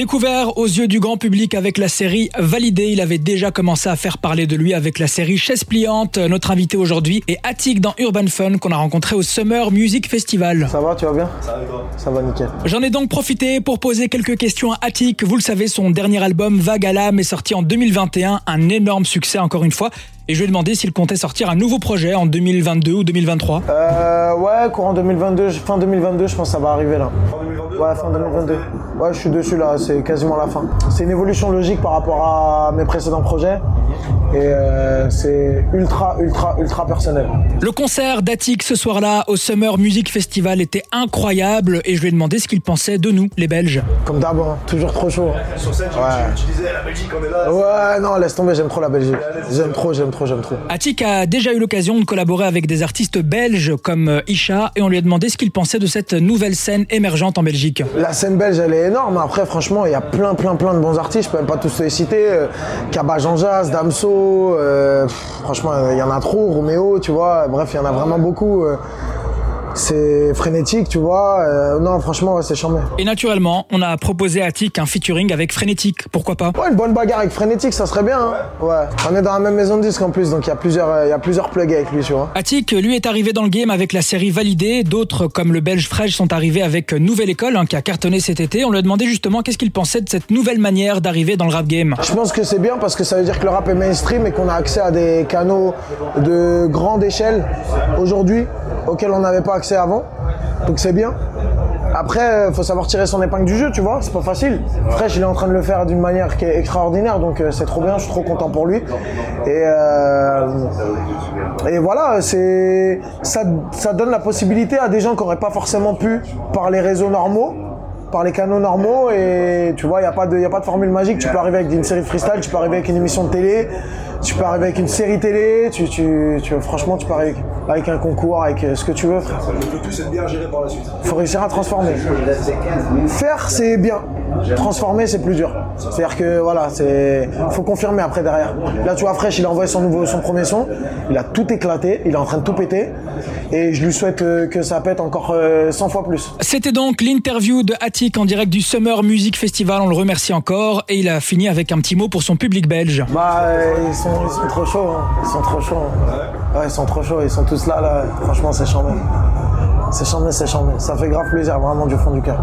Découvert aux yeux du grand public avec la série Validé, il avait déjà commencé à faire parler de lui avec la série Chaise pliante. Notre invité aujourd'hui est Attic dans Urban Fun qu'on a rencontré au Summer Music Festival. Ça va, tu vas bien? Ça va toi? Ça va nickel. J'en ai donc profité pour poser quelques questions à Attic. Vous le savez, son dernier album Vague à l'âme est sorti en 2021, un énorme succès encore une fois. Et je lui ai demandé s'il comptait sortir un nouveau projet en 2022 ou 2023. Euh, ouais, courant 2022, fin 2022, je pense que ça va arriver là. Fin 2022 Ouais, fin 2022. Ouais, je suis dessus là, c'est quasiment la fin. C'est une évolution logique par rapport à mes précédents projets. Et euh, c'est ultra, ultra, ultra personnel. Le concert d'Attic ce soir-là au Summer Music Festival était incroyable et je lui ai demandé ce qu'il pensait de nous, les Belges. Comme d'hab, hein, toujours trop chaud. Sur scène, Ouais. tu, tu disais la Belgique, on est là. Ouais, non, laisse tomber, j'aime trop la Belgique. J'aime trop, j'aime trop, j'aime trop. Attic a déjà eu l'occasion de collaborer avec des artistes belges comme euh, Isha et on lui a demandé ce qu'il pensait de cette nouvelle scène émergente en Belgique. La scène belge, elle est énorme. Après, franchement, il y a plein, plein, plein de bons artistes. Je peux même pas tous les citer. Euh, Kaba Jean Jazz, Damso. euh, franchement, il y en a trop. Roméo, tu vois. Bref, il y en a vraiment beaucoup. C'est frénétique, tu vois. Euh, non, franchement, ouais, c'est charmé. Et naturellement, on a proposé à Attic un featuring avec Frénétique, pourquoi pas? Ouais, une bonne bagarre avec frénétique, ça serait bien. hein. Ouais. On est dans la même maison de disques en plus, donc il y a plusieurs, euh, il y a plusieurs plugs avec lui, tu vois. Attic, lui, est arrivé dans le game avec la série Validée. D'autres, comme le belge Fresh, sont arrivés avec Nouvelle École, hein, qui a cartonné cet été. On lui a demandé justement qu'est-ce qu'il pensait de cette nouvelle manière d'arriver dans le rap game. Je pense que c'est bien parce que ça veut dire que le rap est mainstream et qu'on a accès à des canaux de grande échelle aujourd'hui auxquels on n'avait pas accès avant. Donc c'est bien. Après, il faut savoir tirer son épingle du jeu, tu vois, c'est pas facile. Fresh, il est en train de le faire d'une manière qui est extraordinaire, donc euh, c'est trop bien, je suis trop content pour lui. Et, euh, voilà, c'est ça, donne la possibilité à des gens qui n'auraient pas forcément pu par les réseaux normaux par les canaux normaux et tu vois, il n'y a, pas de- a pas de formule magique. Tu peux arriver avec une série freestyle, tu peux arriver avec une émission de télé, tu peux arriver avec une série télé, tu, tu, tu- franchement, tu peux arriver avec, avec un concours, avec euh, ce que tu veux, frère. Le tout, c'est de bien gérer par la suite. faut réussir à transformer. Faire, c'est bien. Transformer, c'est plus dur. C'est-à-dire que voilà, c'est faut confirmer après derrière. Là, tu vois, Fresh, il a envoyé son nouveau, son premier son, il a tout éclaté, il est en train de tout péter, et je lui souhaite euh, que ça pète encore euh, 100 fois plus. C'était donc l'interview de Attic en direct du Summer Music Festival. On le remercie encore et il a fini avec un petit mot pour son public belge. Bah, euh, ils sont, ils sont trop chauds, hein. ils sont trop chauds. hein. Ouais, ils sont trop chauds, ils sont tous là, là. Franchement, c'est charmé. C'est charmé, c'est charmé. Ça fait grave plaisir, vraiment, du fond du cœur.